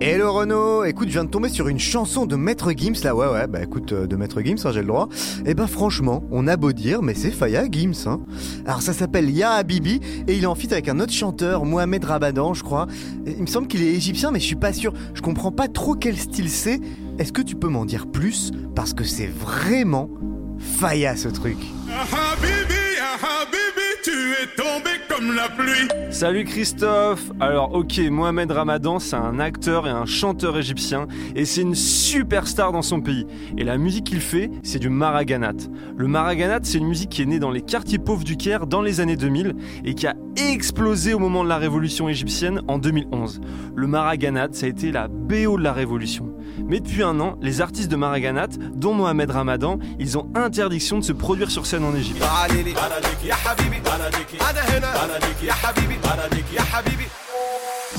Hello Renaud, écoute, je viens de tomber sur une chanson de Maître Gims là, ouais ouais, bah écoute, euh, de Maître Gims, hein, j'ai le droit. Et bah franchement, on a beau dire, mais c'est Faya Gims, hein. Alors ça s'appelle Ya Habibi, et il est en feat avec un autre chanteur, Mohamed Rabadan, je crois. Il me semble qu'il est égyptien, mais je suis pas sûr, je comprends pas trop quel style c'est. Est-ce que tu peux m'en dire plus? Parce que c'est vraiment Faya ce truc. Tombé comme la pluie. Salut Christophe Alors ok, Mohamed Ramadan c'est un acteur et un chanteur égyptien et c'est une superstar dans son pays. Et la musique qu'il fait, c'est du maraganat. Le maraganat c'est une musique qui est née dans les quartiers pauvres du Caire dans les années 2000 et qui a explosé au moment de la révolution égyptienne en 2011. Le maraganat ça a été la BO de la révolution. Mais depuis un an, les artistes de maraganat, dont Mohamed Ramadan, ils ont interdiction de se produire sur scène en Égypte.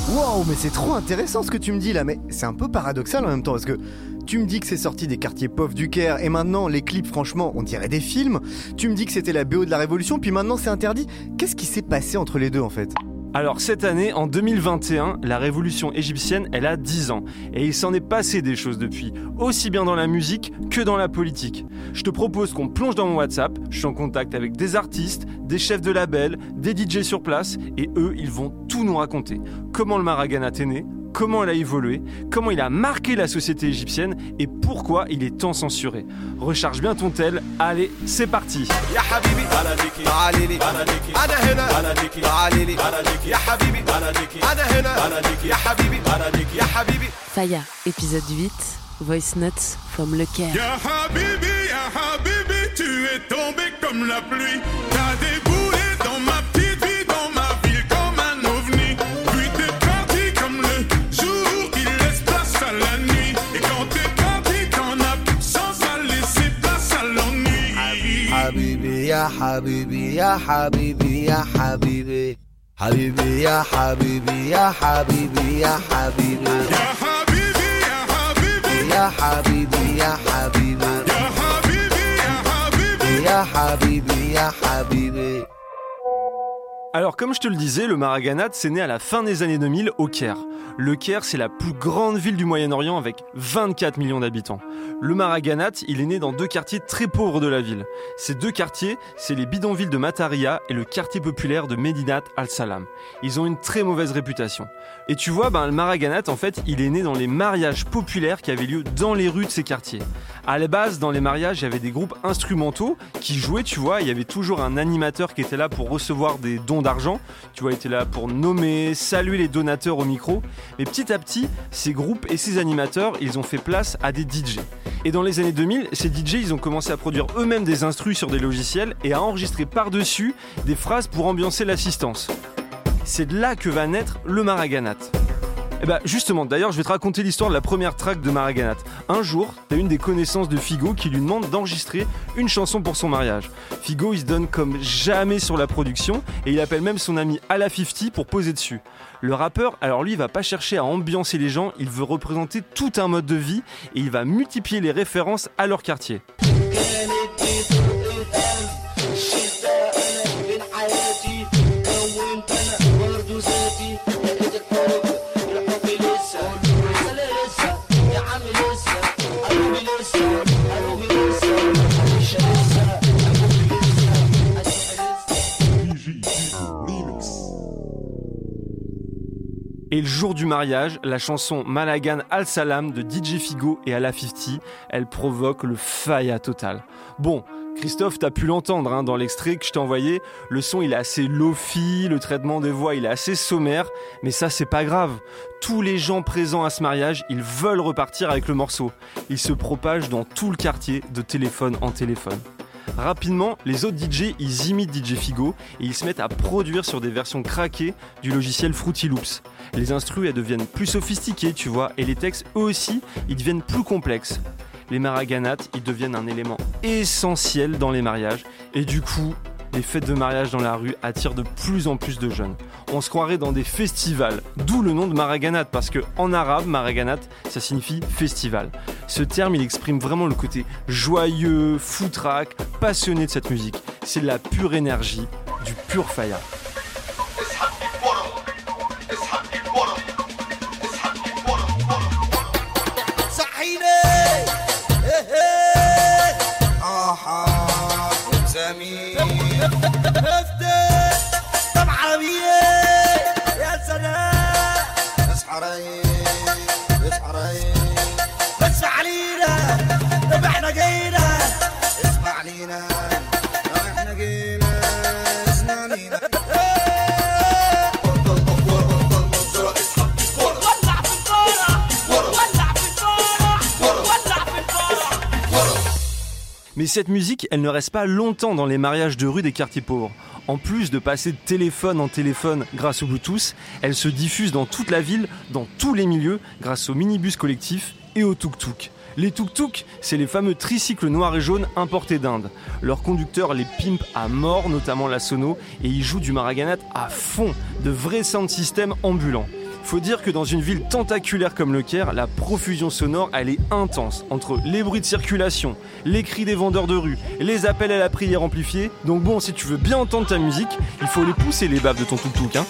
Wow, mais c'est trop intéressant ce que tu me dis là, mais c'est un peu paradoxal en même temps parce que tu me dis que c'est sorti des quartiers pauvres du Caire et maintenant les clips, franchement, on dirait des films. Tu me dis que c'était la BO de la Révolution, puis maintenant c'est interdit. Qu'est-ce qui s'est passé entre les deux en fait? Alors cette année, en 2021, la révolution égyptienne, elle a 10 ans. Et il s'en est passé des choses depuis, aussi bien dans la musique que dans la politique. Je te propose qu'on plonge dans mon WhatsApp, je suis en contact avec des artistes, des chefs de label, des DJ sur place, et eux, ils vont tout nous raconter. Comment le Maraganat est né, comment il a évolué, comment il a marqué la société égyptienne et pourquoi il est tant censuré. Recharge bien ton tel, allez, c'est parti. Faya, épisode 8, Voice Notes from Le Caire. Tu es tombé comme la pluie, t'as des يا حبيبي يا حبيبي يا حبيبي. حبيبي يا حبيبي يا حبيبي يا حبيبي. Ya Habibi, يا حبيبي. يا حبيبي Ya Habibi, Ya Habibi. يا حبيبي يا حبيبي. Alors comme je te le disais, le Maraganat c'est né à la fin des années 2000 au Caire. Le Caire c'est la plus grande ville du Moyen-Orient avec 24 millions d'habitants. Le Maraganat il est né dans deux quartiers très pauvres de la ville. Ces deux quartiers c'est les bidonvilles de Mataria et le quartier populaire de Medinat al-Salam. Ils ont une très mauvaise réputation. Et tu vois, ben, le Maraganat en fait il est né dans les mariages populaires qui avaient lieu dans les rues de ces quartiers. À la base, dans les mariages, il y avait des groupes instrumentaux qui jouaient, tu vois, il y avait toujours un animateur qui était là pour recevoir des dons tu vois, était là pour nommer, saluer les donateurs au micro. Mais petit à petit, ces groupes et ces animateurs, ils ont fait place à des DJ. Et dans les années 2000, ces DJ, ils ont commencé à produire eux-mêmes des instrus sur des logiciels et à enregistrer par-dessus des phrases pour ambiancer l'assistance. C'est de là que va naître le Maraganat. Eh bah justement, d'ailleurs, je vais te raconter l'histoire de la première track de Maraganat. Un jour, t'as une des connaissances de Figo qui lui demande d'enregistrer une chanson pour son mariage. Figo, il se donne comme jamais sur la production et il appelle même son ami Ala 50 pour poser dessus. Le rappeur, alors lui, il va pas chercher à ambiancer les gens, il veut représenter tout un mode de vie et il va multiplier les références à leur quartier. Et le jour du mariage, la chanson Malagan Al Salam de DJ Figo et Ala 50, elle provoque le faya total. Bon, Christophe, t'as pu l'entendre hein, dans l'extrait que je t'ai envoyé. Le son, il est assez lofi, le traitement des voix, il est assez sommaire, mais ça, c'est pas grave. Tous les gens présents à ce mariage, ils veulent repartir avec le morceau. Il se propage dans tout le quartier, de téléphone en téléphone. Rapidement, les autres DJ, ils imitent DJ Figo et ils se mettent à produire sur des versions craquées du logiciel Fruity Loops. Les instrus, elles deviennent plus sophistiquées, tu vois, et les textes, eux aussi, ils deviennent plus complexes. Les maraganates, ils deviennent un élément essentiel dans les mariages, et du coup, les fêtes de mariage dans la rue attirent de plus en plus de jeunes. On se croirait dans des festivals, d'où le nom de Maraganat, parce que en arabe, Maraganat, ça signifie festival. Ce terme, il exprime vraiment le côté joyeux, foutraque, passionné de cette musique. C'est de la pure énergie, du pur faya. صحيني طبعا يا سلام. اسحرين Mais cette musique, elle ne reste pas longtemps dans les mariages de rue des quartiers pauvres. En plus de passer de téléphone en téléphone grâce au Bluetooth, elle se diffuse dans toute la ville, dans tous les milieux, grâce aux minibus collectifs et aux tuk-tuk. Les tuk-tuk, c'est les fameux tricycles noirs et jaunes importés d'Inde. Leurs conducteurs les pimpent à mort, notamment la sono, et ils jouent du maraganat à fond, de vrais sound systems ambulants. Faut dire que dans une ville tentaculaire comme le Caire, la profusion sonore, elle est intense. Entre les bruits de circulation, les cris des vendeurs de rue, les appels à la prière amplifiés. Donc bon, si tu veux bien entendre ta musique, il faut les pousser les baves de ton tuk-tuk, hein.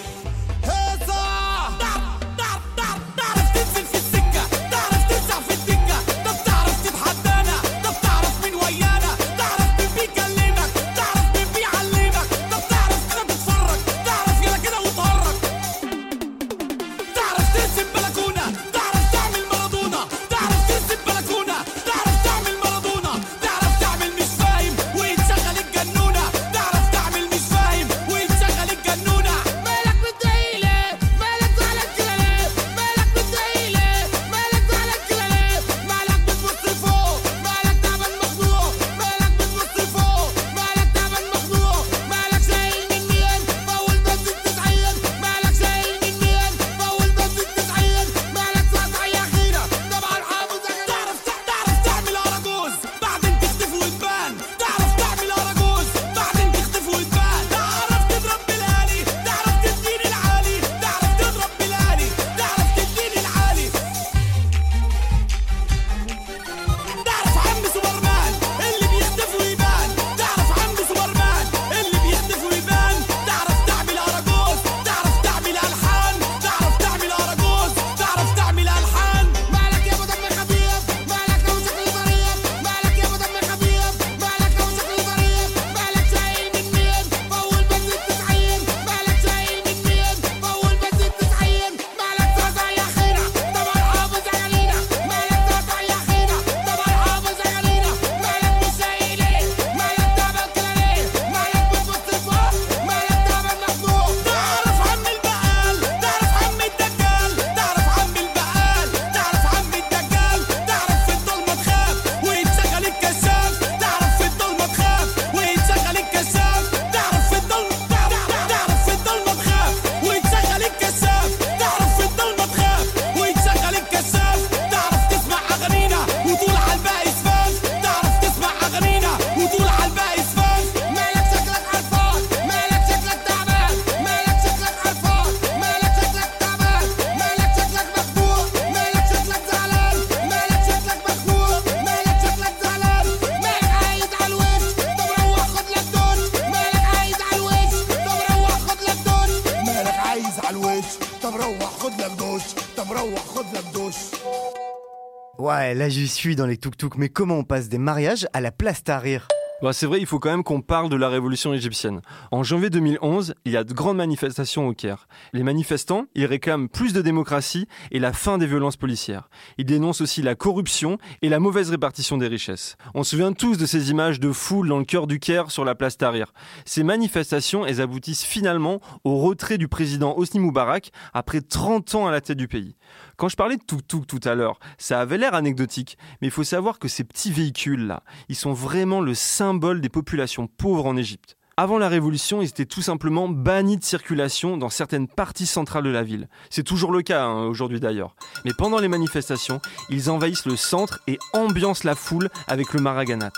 Dans les tuk-tuk, mais comment on passe des mariages à la place Tahrir Bah, c'est vrai, il faut quand même qu'on parle de la révolution égyptienne. En janvier 2011, il y a de grandes manifestations au Caire. Les manifestants, ils réclament plus de démocratie et la fin des violences policières. Ils dénoncent aussi la corruption et la mauvaise répartition des richesses. On se souvient tous de ces images de foule dans le cœur du Caire sur la place Tahrir. Ces manifestations, elles aboutissent finalement au retrait du président Hosni Moubarak après 30 ans à la tête du pays. Quand je parlais de tuk-tuk tout à l'heure, ça avait l'air anecdotique, mais il faut savoir que ces petits véhicules-là, ils sont vraiment le symbole symbole des populations pauvres en Égypte. Avant la Révolution, ils étaient tout simplement bannis de circulation dans certaines parties centrales de la ville. C'est toujours le cas hein, aujourd'hui d'ailleurs. Mais pendant les manifestations, ils envahissent le centre et ambiancent la foule avec le maraganat.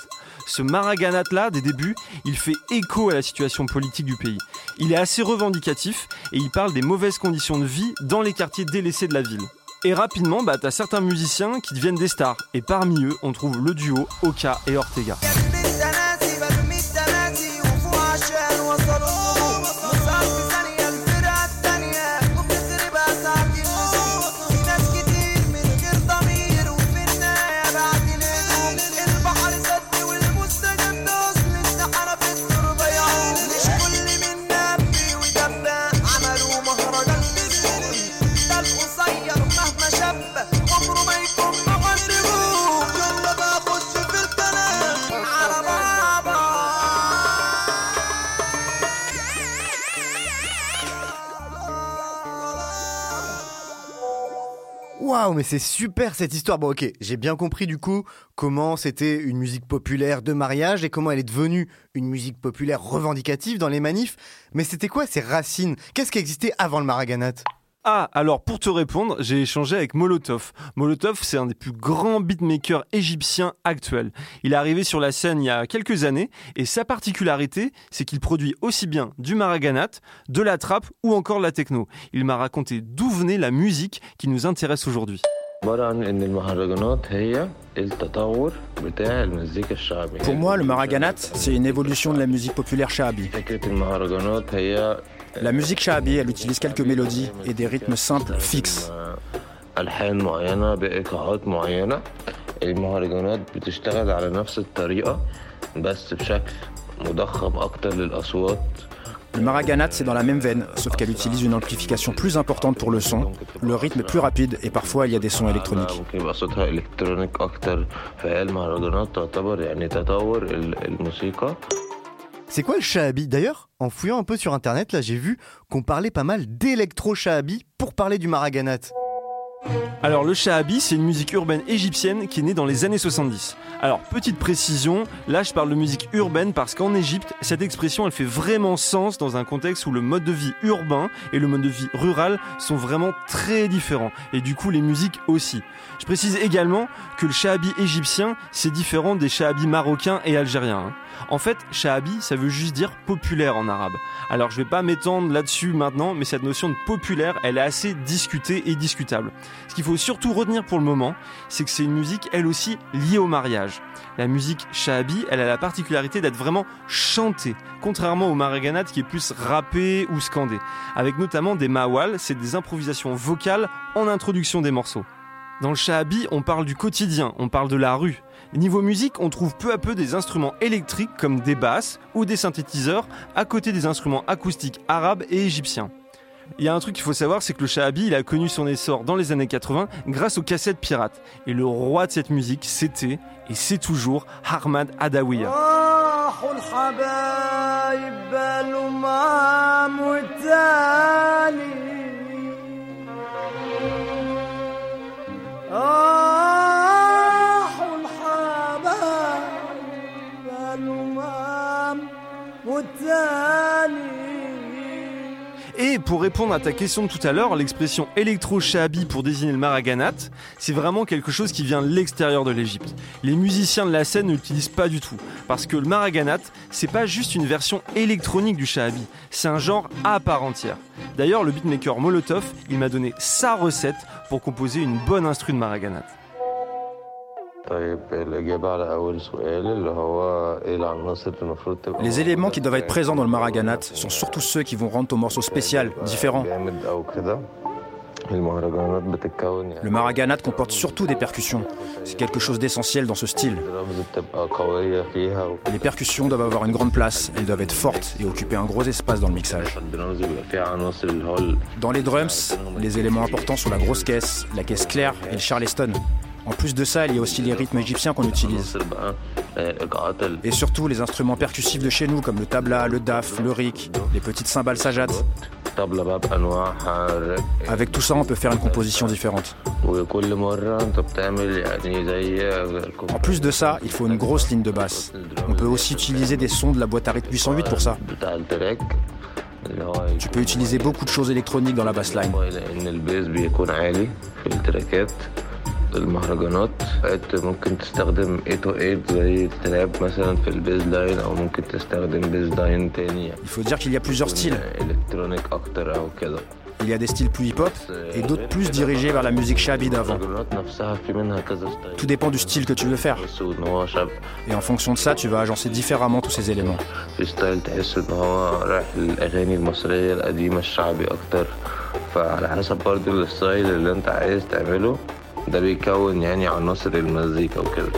Ce maraganat-là, des débuts, il fait écho à la situation politique du pays. Il est assez revendicatif et il parle des mauvaises conditions de vie dans les quartiers délaissés de la ville. Et rapidement, bah, t'as certains musiciens qui deviennent des stars. Et parmi eux, on trouve le duo Oka et Ortega. Mais c'est super cette histoire. Bon, ok, j'ai bien compris du coup comment c'était une musique populaire de mariage et comment elle est devenue une musique populaire revendicative dans les manifs. Mais c'était quoi ces racines? Qu'est-ce qui existait avant le maraganat? Ah, alors pour te répondre, j'ai échangé avec Molotov. Molotov, c'est un des plus grands beatmakers égyptiens actuels. Il est arrivé sur la scène il y a quelques années et sa particularité, c'est qu'il produit aussi bien du maraganat, de la trappe ou encore de la techno. Il m'a raconté d'où venait la musique qui nous intéresse aujourd'hui. عبارة عن إن المهرجانات هي التطور بتاع المزيكا الشعبية Pour moi, le maraganat, c'est une évolution de la musique populaire shahabi. فكرة المهرجانات هي La musique shahabi, elle utilise quelques mélodies et des rythmes simples, fixes. ألحان معينة بإيقاعات معينة المهرجانات بتشتغل على نفس الطريقة بس بشكل مضخم أكتر للأصوات Le maraganat, c'est dans la même veine, sauf qu'elle utilise une amplification plus importante pour le son, le rythme est plus rapide et parfois il y a des sons électroniques. C'est quoi le shahabi D'ailleurs, en fouillant un peu sur internet, là j'ai vu qu'on parlait pas mal d'électro-shahabi pour parler du maraganat. Alors le shahabi, c'est une musique urbaine égyptienne qui est née dans les années 70. Alors petite précision, là je parle de musique urbaine parce qu'en Égypte, cette expression elle fait vraiment sens dans un contexte où le mode de vie urbain et le mode de vie rural sont vraiment très différents et du coup les musiques aussi. Je précise également que le shahabi égyptien c'est différent des shahabis marocains et algériens. hein. En fait, shahabi, ça veut juste dire populaire en arabe. Alors je vais pas m'étendre là-dessus maintenant, mais cette notion de populaire, elle est assez discutée et discutable. Ce qu'il faut surtout retenir pour le moment, c'est que c'est une musique, elle aussi, liée au mariage. La musique shahabi, elle a la particularité d'être vraiment chantée, contrairement au maraganat qui est plus rappé ou scandé, avec notamment des mawal, c'est des improvisations vocales en introduction des morceaux. Dans le shahabi, on parle du quotidien, on parle de la rue. Niveau musique, on trouve peu à peu des instruments électriques comme des basses ou des synthétiseurs à côté des instruments acoustiques arabes et égyptiens. Il y a un truc qu'il faut savoir, c'est que le shahabi, a connu son essor dans les années 80 grâce aux cassettes pirates. Et le roi de cette musique, c'était et c'est toujours Ahmad Adawiya. آه، راح الحباب الأمم والتالي Et pour répondre à ta question de tout à l'heure, l'expression électro-shahabi pour désigner le maraganat, c'est vraiment quelque chose qui vient de l'extérieur de l'Égypte. Les musiciens de la scène ne l'utilisent pas du tout, parce que le maraganat, c'est pas juste une version électronique du shahabi, c'est un genre à part entière. D'ailleurs, le beatmaker Molotov, il m'a donné sa recette pour composer une bonne instru de maraganat. Les éléments qui doivent être présents dans le maraganat sont surtout ceux qui vont rendre ton morceau spécial, différent. Le maraganat comporte surtout des percussions. C'est quelque chose d'essentiel dans ce style. Les percussions doivent avoir une grande place, elles doivent être fortes et occuper un gros espace dans le mixage. Dans les drums, les éléments importants sont la grosse caisse, la caisse claire et le charleston. En plus de ça, il y a aussi les rythmes égyptiens qu'on utilise. Et surtout les instruments percussifs de chez nous, comme le tabla, le daf, le rik, les petites cymbales sajat. Avec tout ça, on peut faire une composition différente. En plus de ça, il faut une grosse ligne de basse. On peut aussi utiliser des sons de la boîte à rythme 808 pour ça. Tu peux utiliser beaucoup de choses électroniques dans la bassline. لأن البيز بيكون عالي في التراكات المهرجانات انت ممكن تستخدم 808 زي التراب مثلا في البيز لاين او ممكن تستخدم بيز لاين تاني Il faut dire qu'il y a plusieurs styles. الكترونيك اكتر او كده Il y a des styles plus hip-hop et d'autres plus dirigés vers la musique shabby d'avant. المهرجانات نفسها في منها كذا ستايل Tout dépend du style que tu veux faire. تحس ان هو شاب Et en fonction de ça, tu vas agencer différemment tous ces éléments. في ستايل تحس ان هو رايح للاغاني المصريه القديمه الشعبي اكتر فعلى حسب برضه الستايل اللي انت عايز تعمله ده بيكون يعني عناصر المزيكا وكده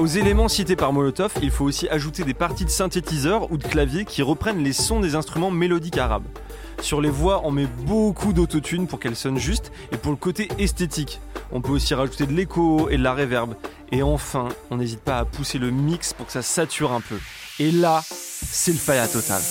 Aux éléments cités par Molotov, il faut aussi ajouter des parties de synthétiseurs ou de clavier qui reprennent les sons des instruments mélodiques arabes. Sur les voix, on met beaucoup d'autotune pour qu'elles sonnent justes et pour le côté esthétique. On peut aussi rajouter de l'écho et de la réverb. Et enfin, on n'hésite pas à pousser le mix pour que ça sature un peu. Et là, c'est le faya total.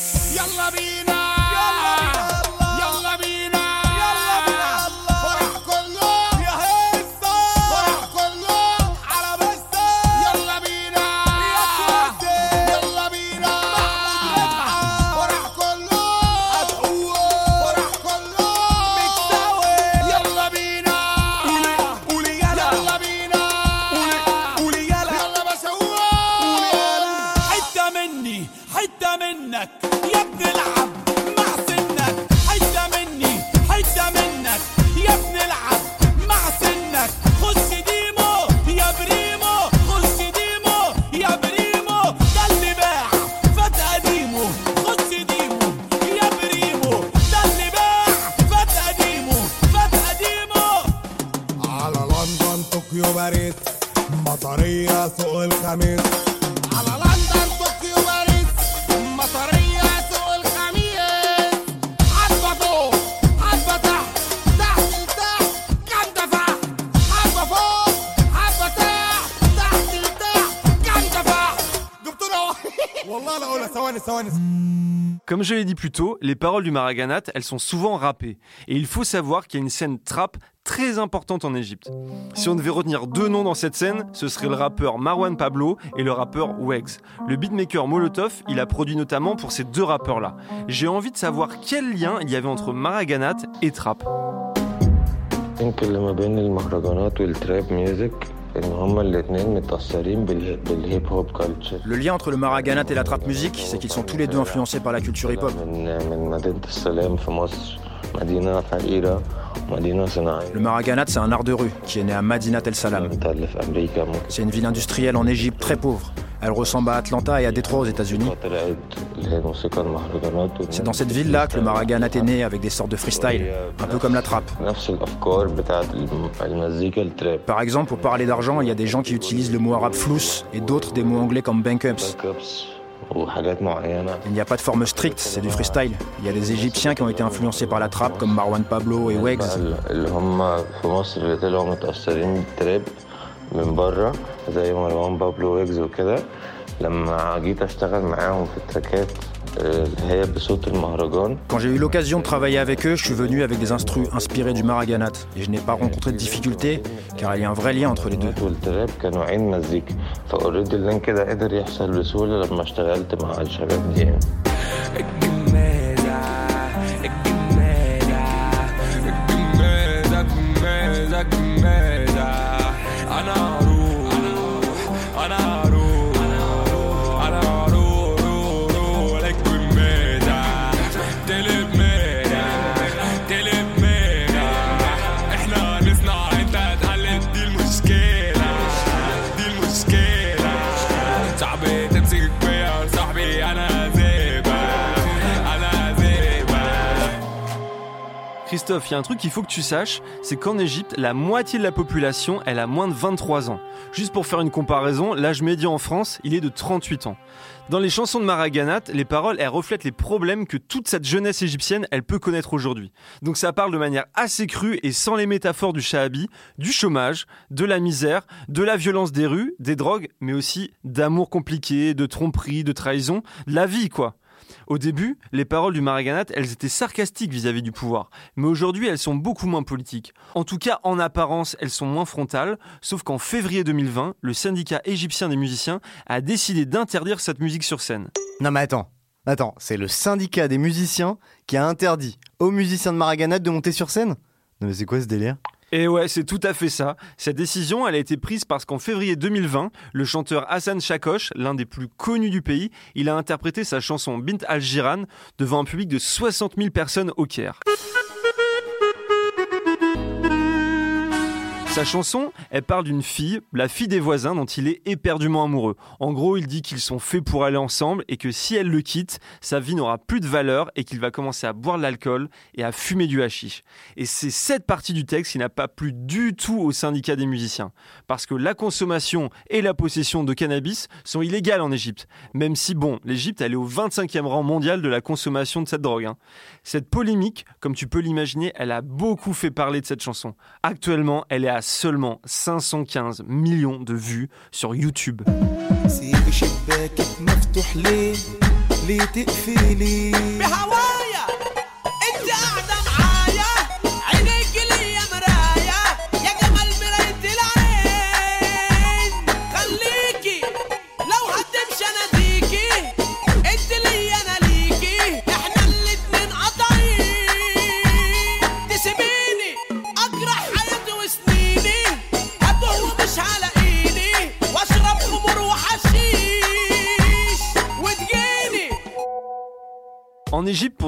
back. Plus tôt, les paroles du Maraganat, elles sont souvent rappées. Et il faut savoir qu'il y a une scène trap très importante en Égypte. Si on devait retenir deux noms dans cette scène, ce serait le rappeur Marwan Pablo et le rappeur Wegs. Le beatmaker Molotov, il a produit notamment pour ces deux rappeurs-là. J'ai envie de savoir quel lien il y avait entre Maraganat et trap. يمكن اللي ما بين المهرجانات والتراب ميوزك ان هما الاتنين متأثرين بال- بالهيب هوب كالتشر Le lien entre le maraganat et la trap musique, c'est qu'ils sont tous les deux influencés par la culture hip-hop. من من مدينة السلام في مصر مدينة فقيرة مدينة صناعية Le maraganat, c'est un art de rue qui est né à Madinat El Salam. انت اللي في امريكا ممكن C'est une ville industrielle en Égypte très pauvre. Elle ressemble à Atlanta et à Détroit aux États-Unis. C'est dans cette ville-là que le maraganat est né avec des sortes de freestyle, un peu comme la trappe. Par exemple, pour parler d'argent, il y a des gens qui utilisent le mot arabe flous et d'autres des mots anglais comme bankups. Il n'y a pas de forme stricte, c'est du freestyle. Il y a des Égyptiens qui ont été influencés par la trappe, comme Marwan Pablo et Wags. بقى اللي هم في مصر اللي طلعوا متأثرين بالتراب من بره زي مروان بابلو ويجز وكده لما جيت اشتغل معاهم في التراكات آه، اللي هي بصوت المهرجان Quand j'ai eu l'occasion de travailler avec eux, je suis venu avec des instrus inspirés du maraganat. Et je n'ai pas rencontré de difficultés, car il y a un vrai lien entre les deux. Christophe, il y a un truc qu'il faut que tu saches, c'est qu'en Égypte, la moitié de la population, elle a moins de 23 ans. Juste pour faire une comparaison, l'âge médian en France, il est de 38 ans. Dans les chansons de Maraganat, les paroles, elles reflètent les problèmes que toute cette jeunesse égyptienne, elle peut connaître aujourd'hui. Donc ça parle de manière assez crue et sans les métaphores du shahabi, du chômage, de la misère, de la violence des rues, des drogues, mais aussi d'amour compliqué, de tromperie, de trahison, de la vie quoi. Au début, les paroles du Maraganat, elles étaient sarcastiques vis-à-vis du pouvoir, mais aujourd'hui elles sont beaucoup moins politiques. En tout cas, en apparence, elles sont moins frontales, sauf qu'en février 2020, le syndicat égyptien des musiciens a décidé d'interdire cette musique sur scène. Non mais attends, attends, c'est le syndicat des musiciens qui a interdit aux musiciens de Maraganat de monter sur scène? Non mais c'est quoi ce délire? Et ouais, c'est tout à fait ça. Cette décision, elle a été prise parce qu'en février 2020, le chanteur Hassan Chakosh, l'un des plus connus du pays, il a interprété sa chanson Bint al-Jiran devant un public de 60 000 personnes au Caire. Sa chanson, elle parle d'une fille, la fille des voisins dont il est éperdument amoureux. En gros, il dit qu'ils sont faits pour aller ensemble et que si elle le quitte, sa vie n'aura plus de valeur et qu'il va commencer à boire de l'alcool et à fumer du hashish. Et c'est cette partie du texte qui n'a pas plu du tout au syndicat des musiciens. Parce que la consommation et la possession de cannabis sont illégales en Égypte. Même si, bon, l'Égypte, elle est au 25e rang mondial de la consommation de cette drogue. hein. Cette polémique, comme tu peux l'imaginer, elle a beaucoup fait parler de cette chanson. Actuellement, elle est à seulement 515 millions de vues sur YouTube.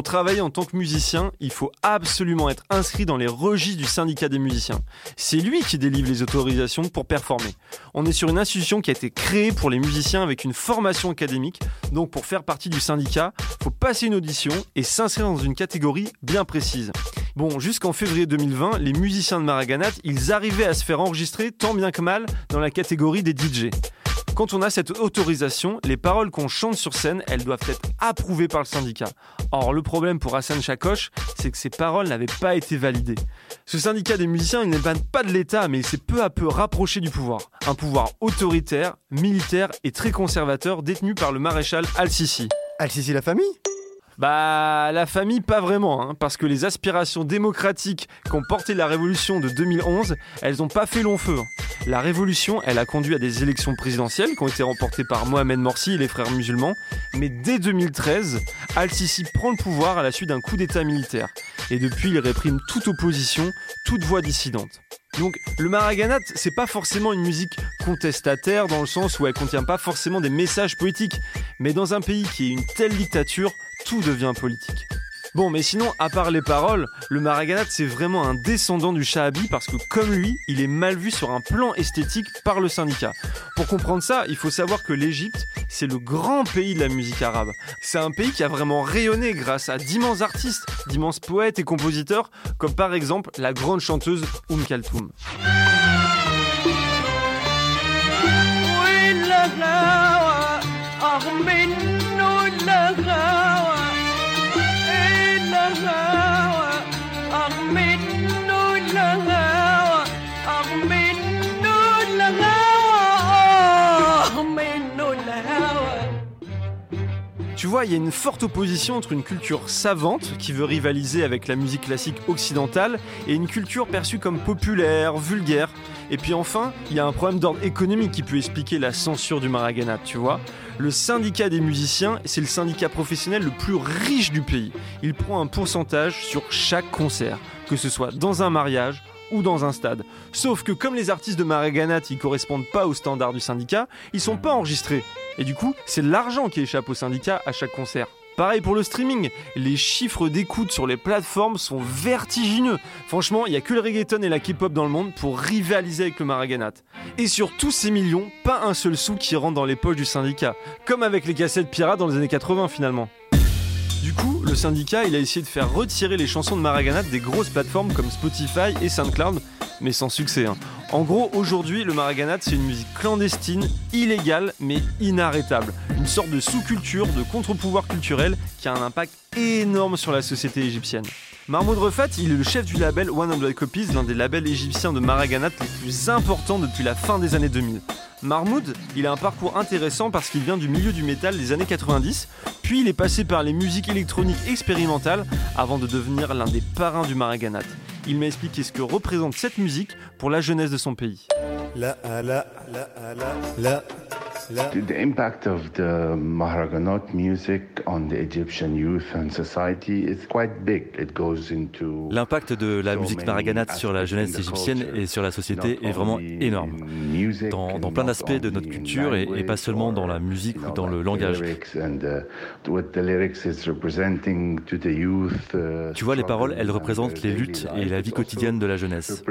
Travailler en tant que musicien, il faut absolument être inscrit dans les registres du syndicat des musiciens. C'est lui qui délivre les autorisations pour performer. On est sur une institution qui a été créée pour les musiciens avec une formation académique. Donc pour faire partie du syndicat, faut passer une audition et s'inscrire dans une catégorie bien précise. Bon, jusqu'en février 2020, les musiciens de Maraganat, ils arrivaient à se faire enregistrer tant bien que mal dans la catégorie des DJ. Quand on a cette autorisation, les paroles qu'on chante sur scène, elles doivent être approuvées par le syndicat. Or, le problème pour Hassan Chakosh, c'est que ces paroles n'avaient pas été validées. Ce syndicat des musiciens, il n'émane pas de l'État, mais il s'est peu à peu rapproché du pouvoir. Un pouvoir autoritaire, militaire et très conservateur détenu par le maréchal Al-Sisi. Al-Sisi la famille? Bah, la famille, pas vraiment, hein, parce que les aspirations démocratiques qu'ont porté la révolution de 2011, elles n'ont pas fait long feu. hein. La révolution, elle a conduit à des élections présidentielles qui ont été remportées par Mohamed Morsi et les frères musulmans, mais dès 2013, Al-Sisi prend le pouvoir à la suite d'un coup d'état militaire. Et depuis, il réprime toute opposition, toute voix dissidente. Donc le maraganat, c'est pas forcément une musique contestataire dans le sens où elle contient pas forcément des messages politiques, mais dans un pays qui est une telle dictature, tout devient politique. Bon, mais sinon, à part les paroles, le Maraganat c'est vraiment un descendant du Shahabi parce que comme lui, il est mal vu sur un plan esthétique par le syndicat. Pour comprendre ça, il faut savoir que l'Égypte, c'est le grand pays de la musique arabe. C'est un pays qui a vraiment rayonné grâce à d'immenses artistes, d'immenses poètes et compositeurs, comme par exemple la grande chanteuse Oum Kalthoum. Tu vois, il y a une forte opposition entre une culture savante, qui veut rivaliser avec la musique classique occidentale, et une culture perçue comme populaire, vulgaire. Et puis enfin, il y a un problème d'ordre économique qui peut expliquer la censure du Maraganat, tu vois. Le syndicat des musiciens, c'est le syndicat professionnel le plus riche du pays. Il prend un pourcentage sur chaque concert, que ce soit dans un mariage ou dans un stade. Sauf que comme les artistes de Maraganat, ils correspondent pas aux standards du syndicat, ils sont pas enregistrés. Et du coup, c'est l'argent qui échappe au syndicat à chaque concert. Pareil pour le streaming, les chiffres d'écoute sur les plateformes sont vertigineux. Franchement, il n'y a que le reggaeton et la K-pop dans le monde pour rivaliser avec le Maraganat. Et sur tous ces millions, pas un seul sou qui rentre dans les poches du syndicat. Comme avec les cassettes pirates dans les années 80 finalement. Du coup, le syndicat, a essayé de faire retirer les chansons de Maraganat des grosses plateformes comme Spotify et SoundCloud, mais sans succès. hein. En gros, aujourd'hui, le Maraganat, c'est une musique clandestine, illégale, mais inarrêtable. Une sorte de sous-culture, de contre-pouvoir culturel qui a un impact énorme sur la société égyptienne. Mahmoud Refat, il est le chef du label 100 Copies, l'un des labels égyptiens de Maraganat les plus importants depuis la fin des années 2000. Mahmoud, il a un parcours intéressant parce qu'il vient du milieu du métal des années 90, puis il est passé par les musiques électroniques expérimentales avant de devenir l'un des parrains du Maraganat. Il m'a expliqué ce que représente cette musique pour la jeunesse de son pays. La, la, L'impact de la musique mahraganate sur la jeunesse égyptienne et sur la société est vraiment énorme. Dans, plein d'aspects de notre culture et, pas seulement dans la musique ou dans le langage. Tu vois, les paroles, elles représentent les luttes et la vie quotidienne de la jeunesse.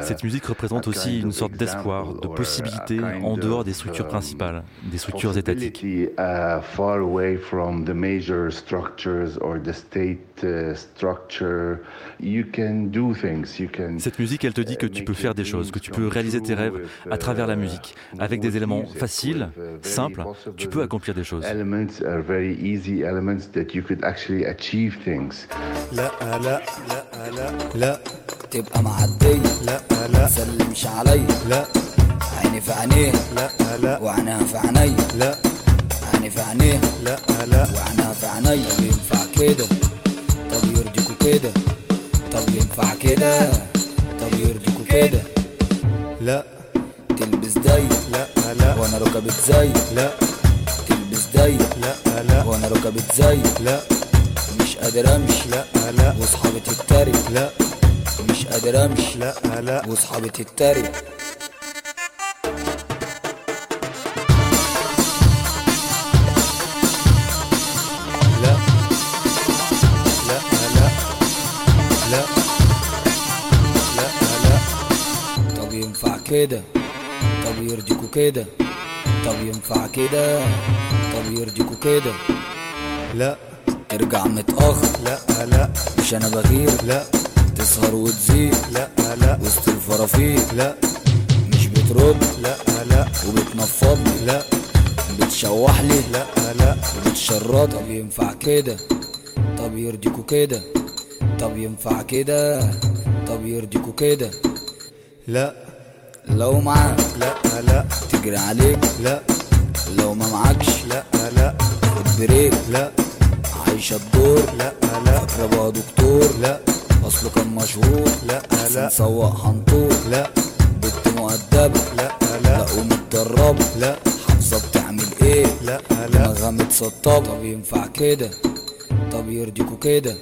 Cette musique représente aussi une sorte d'espoir, de possibilité activité en dehors des structures principales, des structures étatiques. Cette musique, elle te dit que tu peux faire des choses, que tu peux réaliser tes rêves à travers la musique. Avec des éléments faciles, simples, tu peux accomplir des choses. لا لا. لا. عيني في عينيه لا لا. وعينها في عينيا لا. عيني في عينيه لا لا. وعينها في عينيا طب ينفع كده؟ طب يرضيكوا كده؟ طب ينفع كده؟ طب يرضيكوا كده؟ لا. تلبس ضيق لا لا. وأنا ركبت زي. لا. تلبس ضيق لا لا. وأنا ركبت زي. لا. مش قادر امشي. لا لا. واصحابي تتريق. لا. مش قادر امشي. لا لا. واصحابي تتريق. كده طب يرضيكوا كده طب ينفع كده طب يرضيكوا كده لا. ترجع متأخر. لا لا. مش أنا بغير. لا. تسهر وتزيد. لا لا. وسط الفرافير. لا. مش بترد. لا لا. وبتنفضني لا. بتشوح لي. لا لا. وبتشرط طب ينفع كده طب يرضيكوا كده طب ينفع كده طب يرضيكوا كده لا. لو معاك لا لا. تجري عليك. لا. لو ما معكش. لا لا. خد بريك لا. عايشة الدور لا لا. فاكرة بقى دكتور. لا. أصله كان مشهور. لا لا. سواق حنطور لا. بنت مؤدبة. لا لا. لا ومتدربة لا. حافظة بتعمل إيه؟ لا لا. دماغها متسطبة. طب ينفع كده؟ طب يرضيكوا كده؟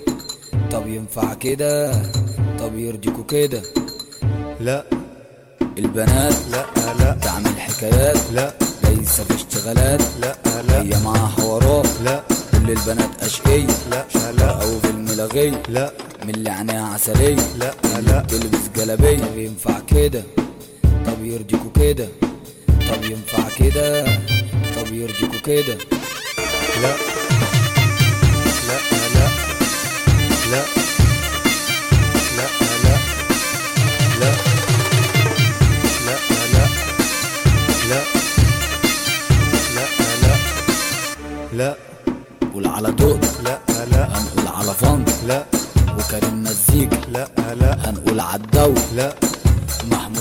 طب ينفع كده؟ طب يرضيكوا كده؟ لا. البنات لا لا. تعمل حكايات لا. ليس في اشتغالات لا لا. هي معاها حوارات لا. كل البنات اشقية لا لا. أو في الملغية لا. من اللي عينيها عسلية لا لا. بتلبس جلابية طب ينفع كده؟ طب يرضيكوا كده؟ طب ينفع كده؟ طب يرضيكوا كده؟ لا لا. لا لا. لا.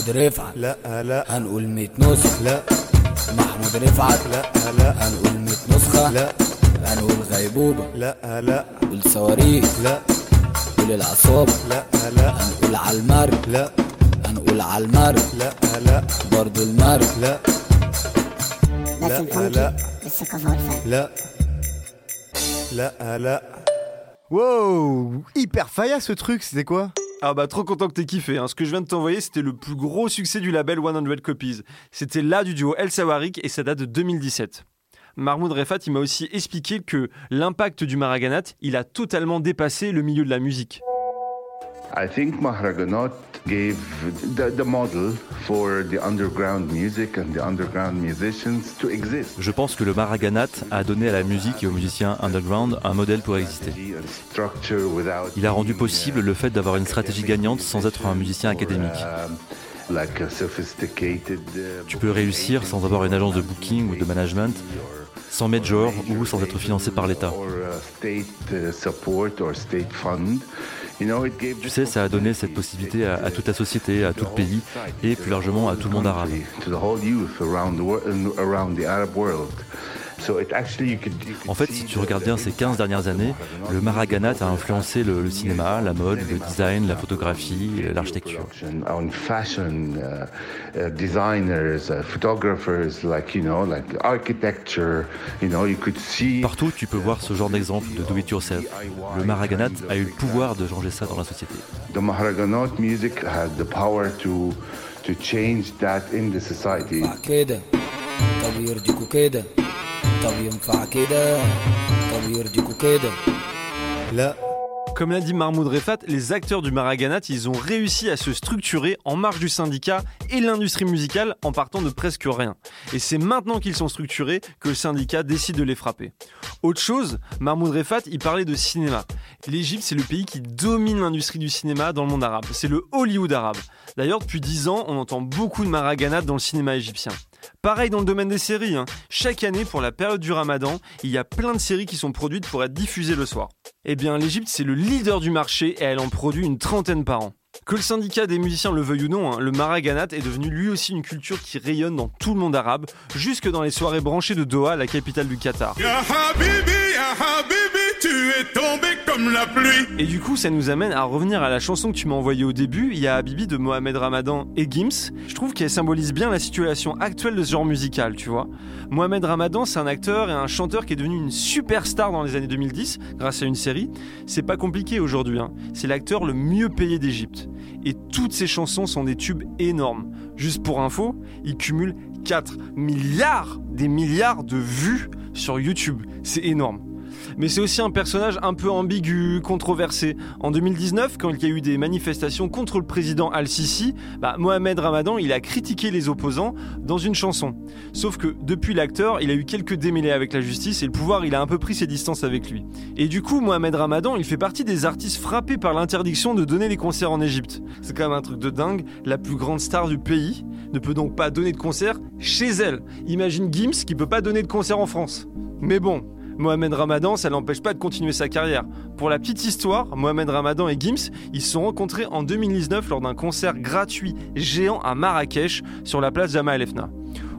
محمود رفعت. لا لا. هنقول 100 نسخة. لا. محمود رفعت. لا لا. هنقول 100 نسخة. لا. هنقول غيبوبة. لا لا. قول صواريخ. لا. قول العصابة. لا لا. هنقول عالمرج. لا. هنقول عالمرج. لا لا. برضو المرج. لا. لا لا لا. لا لا. Wow Hyper faya ce truc, c'était quoi? Ah bah trop content que t'aies kiffé. hein. Ce que je viens de t'envoyer, c'était le plus gros succès du label 100 Copies. C'était là du duo El Sawarik et ça date de 2017. Mahmoud Refat, il m'a aussi expliqué que l'impact du Maraganat, il a totalement dépassé le milieu de la musique. I think Maharaganot gave the, the model for the underground music and the underground musicians to exist. Je pense que le Maraganat a donné à la musique et aux musiciens underground un modèle pour exister. Il a rendu possible le fait d'avoir une stratégie gagnante sans être un musicien académique. um, uh, Tu peux réussir sans avoir une agence de booking ou de management, sans major ou sans être financé par l'État. Tu sais, ça a donné cette possibilité à toute la société, à tout le pays et plus largement à tout le monde arabe. It En fait, si tu regardes bien ces 15 dernières années, le Maraganat a influencé le, le cinéma, la mode, le design, la photographie, l'architecture. production on fashion uh, uh, designers, uh, photographers, like you know, like architecture. You know, you could see. Partout, tu peux voir ce genre d'exemple de do-it-yourself. Le Maraganat a eu le pouvoir de changer ça dans la société. The Maharaganot music had the power to to change that in the society. كده طب يرضيكوا كده طب ينفع كده طب يرضيكوا كده Là, Comme l'a dit Mahmoud Refat, les acteurs du Maraganat, ils ont réussi à se structurer en marge du syndicat et l'industrie musicale en partant de presque rien. Et c'est maintenant qu'ils sont structurés que le syndicat décide de les frapper. Autre chose, Mahmoud Refat, il parlait de cinéma. L'Égypte, c'est le pays qui domine l'industrie du cinéma dans le monde arabe. C'est le Hollywood arabe. D'ailleurs, depuis 10 ans, on entend beaucoup de Maraganat dans le cinéma égyptien. Pareil dans le domaine des séries. hein. Chaque année, pour la période du ramadan, il y a plein de séries qui sont produites pour être diffusées le soir. Eh bien, l'Égypte, c'est le leader du marché et elle en produit une trentaine par an. Que le syndicat des musiciens le veuille ou non, hein, le Maraganat est devenu lui aussi une culture qui rayonne dans tout le monde arabe, jusque dans les soirées branchées de Doha, la capitale du Qatar. Et du coup, ça nous amène à revenir à la chanson que tu m'as envoyée au début, Il y a Habibi de Mohamed Ramadan et Gims. Je trouve qu'elle symbolise bien la situation actuelle de ce genre musical, tu vois. Mohamed Ramadan, c'est un acteur et un chanteur qui est devenu une superstar dans les années 2010 grâce à une série. C'est pas compliqué aujourd'hui, hein. c'est l'acteur le mieux payé d'Égypte. Et toutes ses chansons sont des tubes énormes. Juste pour info, il cumule 4 milliards, des milliards de vues sur YouTube. C'est énorme. Mais c'est aussi un personnage un peu ambigu, controversé. En 2019, quand il y a eu des manifestations contre le président Al-Sisi, bah, Mohamed Ramadan, il a critiqué les opposants dans une chanson. Sauf que depuis l'acteur, il a eu quelques démêlés avec la justice et le pouvoir, il a un peu pris ses distances avec lui. Et du coup, Mohamed Ramadan, il fait partie des artistes frappés par l'interdiction de donner des concerts en Égypte. C'est quand même un truc de dingue. La plus grande star du pays ne peut donc pas donner de concert chez elle. Imagine Gims qui peut pas donner de concert en France. Mais bon, Mohamed Ramadan, ça n'empêche pas de continuer sa carrière. Pour la petite histoire, Mohamed Ramadan et Gims, ils se sont rencontrés en 2019 lors d'un concert gratuit géant à Marrakech sur la place Jamal El.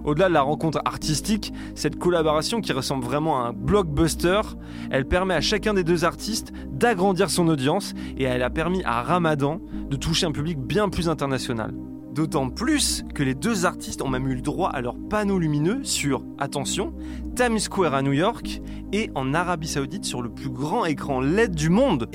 Au-delà de la rencontre artistique, cette collaboration qui ressemble vraiment à un blockbuster, elle permet à chacun des deux artistes d'agrandir son audience et elle a permis à Ramadan de toucher un public bien plus international. D'autant plus que les deux artistes ont même eu le droit à leurs panneaux lumineux sur, attention, Times Square à New York et en Arabie Saoudite sur le plus grand écran LED du monde.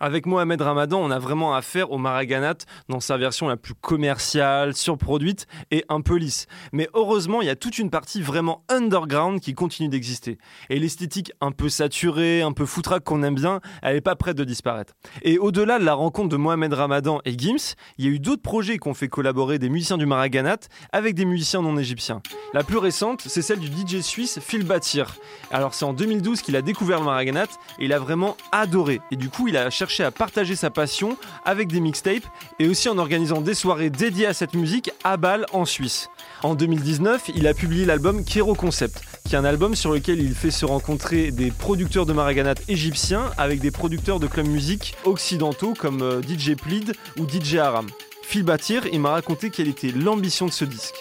Avec Mohamed Ramadan, on a vraiment affaire au Maraganat dans sa version la plus commerciale, surproduite et un peu lisse. Mais heureusement, il y a toute une partie vraiment underground qui continue d'exister. Et l'esthétique un peu saturée, un peu foutraque qu'on aime bien, elle n'est pas prête de disparaître. Et au-delà de la rencontre de Mohamed Ramadan et Gims, il y a eu d'autres projets qui ont fait collaborer des musiciens du Maraganat avec des musiciens non égyptiens. La plus récente, c'est celle du DJ suisse Phil Batir. Alors c'est en 2012 qu'il a découvert le Maraganat et il a vraiment adoré. Et du coup, il a à partager sa passion avec des mixtapes et aussi en organisant des soirées dédiées à cette musique à Bâle en Suisse. En 2019, il a publié l'album Kero Concept, qui est un album sur lequel il fait se rencontrer des producteurs de Maraganat égyptiens avec des producteurs de club musique occidentaux comme euh, DJ Plead ou DJ Aram. Phil Batir, il m'a raconté quelle était l'ambition de ce disque.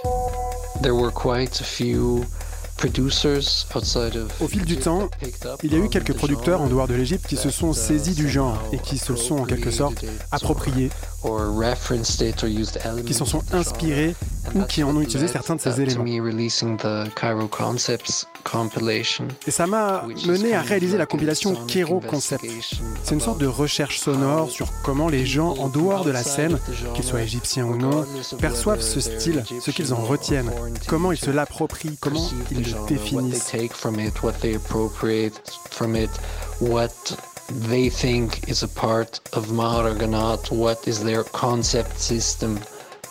Au fil du temps, il y a eu quelques producteurs en dehors de l'Égypte qui se sont saisis du genre et qui se le sont en quelque sorte appropriés, or referenced it or used elements qui s'en sont inspirés ou qui en ont utilisé certains de ces éléments. Cairo. Et ça m'a mené à réaliser la compilation Kero Concept. C'est une sorte de recherche sonore sur comment les gens en dehors de la scène, qu'ils soient égyptiens ou non, perçoivent ce style, ce qu'ils en retiennent, comment ils se l'approprient, comment ils What they take from it, what they appropriate from it, what they think is a part of Maharaganat, what is their concept system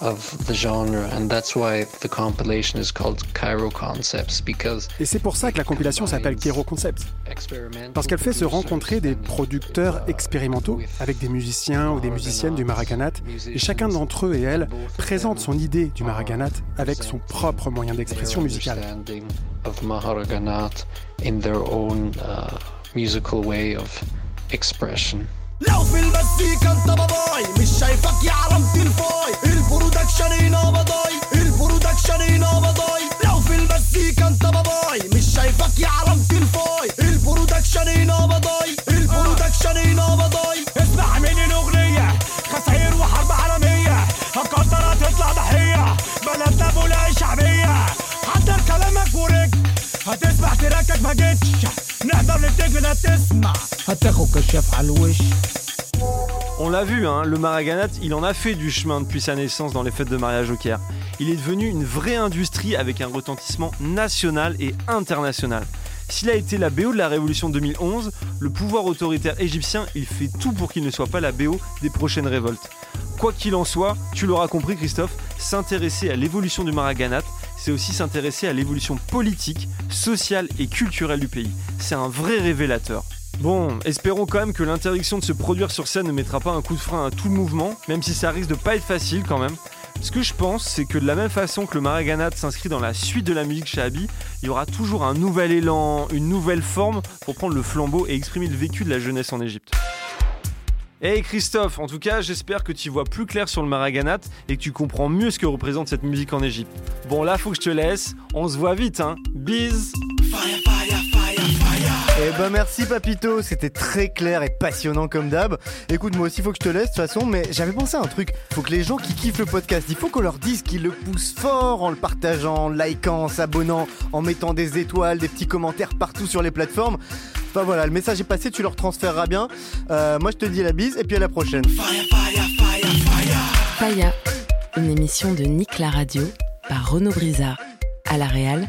of the genre, and that's why the compilation is called Cairo Concepts because Et c'est pour ça que la compilation s'appelle Kero Concept. Parce qu'elle fait se rencontrer des producteurs expérimentaux avec des musiciens ou des musiciennes du Maraganat, et chacun d'entre eux et elle présente son idée du Maraganat avec son propre moyen d'expression musicale. understanding of Maharaganat in their own uh, musical way of expression. لو في المزيكا انت باباي مش شايفك يا علامة الفاي البرودكشن هنا بضاي البرودكشن هنا بضاي. لو في المزيكا انت باباي مش شايفك يا علامة الفاي البرودكشن هنا بضاي البرودكشن هنا بضاي. اسمع مني الأغنية خسائر وحرب عالمية. هتقدر هتطلع ضحية بلدنا بولاقي شعبية. حضر كلامك ورجل هتسمع تراكك ما جيتش. نحضر نفتكر تسمع هتاخد كشاف على الوش On l'a vu, hein, le Maraganat, il en a fait du chemin depuis sa naissance dans les fêtes de mariage au Caire. Il est devenu une vraie industrie avec un retentissement national et international. S'il a été la BO de la révolution 2011, le pouvoir autoritaire égyptien, il fait tout pour qu'il ne soit pas la BO des prochaines révoltes. Quoi qu'il en soit, tu l'auras compris Christophe, s'intéresser à l'évolution du Maraganat, c'est aussi s'intéresser à l'évolution politique, sociale et culturelle du pays. C'est un vrai révélateur. Bon, espérons quand même que l'interdiction de se produire sur scène ne mettra pas un coup de frein à tout le mouvement, même si ça risque de pas être facile quand même. Ce que je pense, c'est que de la même façon que le Maraganat s'inscrit dans la suite de la musique shahabi, il y aura toujours un nouvel élan, une nouvelle forme pour prendre le flambeau et exprimer le vécu de la jeunesse en Égypte. Hey Christophe, en tout cas, j'espère que tu vois plus clair sur le Maraganat et que tu comprends mieux ce que représente cette musique en Égypte. Bon, là, faut que je te laisse. On se voit vite, hein. Bis Eh ben merci Papito, c'était très clair et passionnant comme d'hab. Écoute, moi aussi faut que je te laisse de toute façon, mais j'avais pensé à un truc. Faut que les gens qui kiffent le podcast, il faut qu'on leur dise qu'ils le poussent fort en le partageant, en likant, en s'abonnant, en mettant des étoiles, des petits commentaires partout sur les plateformes. Enfin voilà, le message est passé, tu leur transféreras bien. Euh, moi je te dis la bise et puis à la prochaine. Faya, une émission de Nick la radio par Renaud Brizard. À la réal,